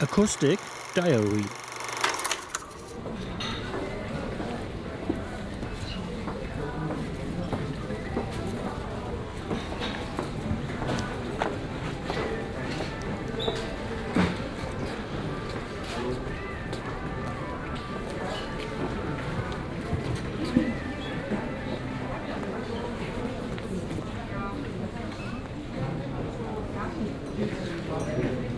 Acoustic Diary. Nur